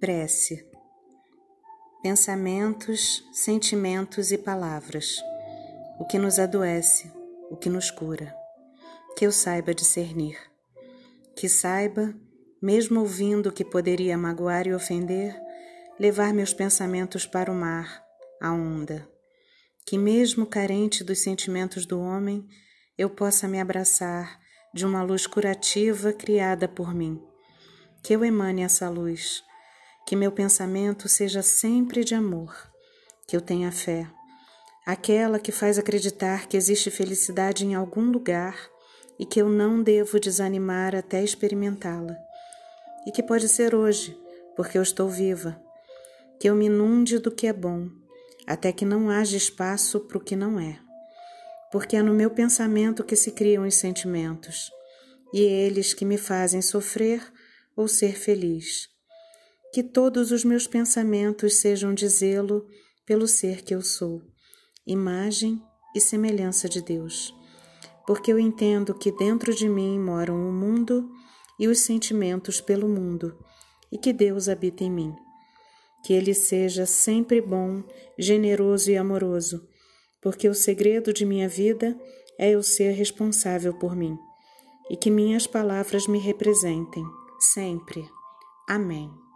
Prece. Pensamentos, sentimentos e palavras. O que nos adoece, o que nos cura. Que eu saiba discernir. Que saiba, mesmo ouvindo o que poderia magoar e ofender, levar meus pensamentos para o mar, a onda. Que, mesmo carente dos sentimentos do homem, eu possa me abraçar de uma luz curativa criada por mim. Que eu emane essa luz que meu pensamento seja sempre de amor, que eu tenha fé, aquela que faz acreditar que existe felicidade em algum lugar e que eu não devo desanimar até experimentá-la, e que pode ser hoje, porque eu estou viva, que eu me inunde do que é bom, até que não haja espaço para o que não é, porque é no meu pensamento que se criam os sentimentos, e eles que me fazem sofrer ou ser feliz que todos os meus pensamentos sejam de zelo pelo ser que eu sou, imagem e semelhança de Deus, porque eu entendo que dentro de mim moram o mundo e os sentimentos pelo mundo, e que Deus habita em mim. Que Ele seja sempre bom, generoso e amoroso, porque o segredo de minha vida é eu ser responsável por mim, e que minhas palavras me representem, sempre. Amém.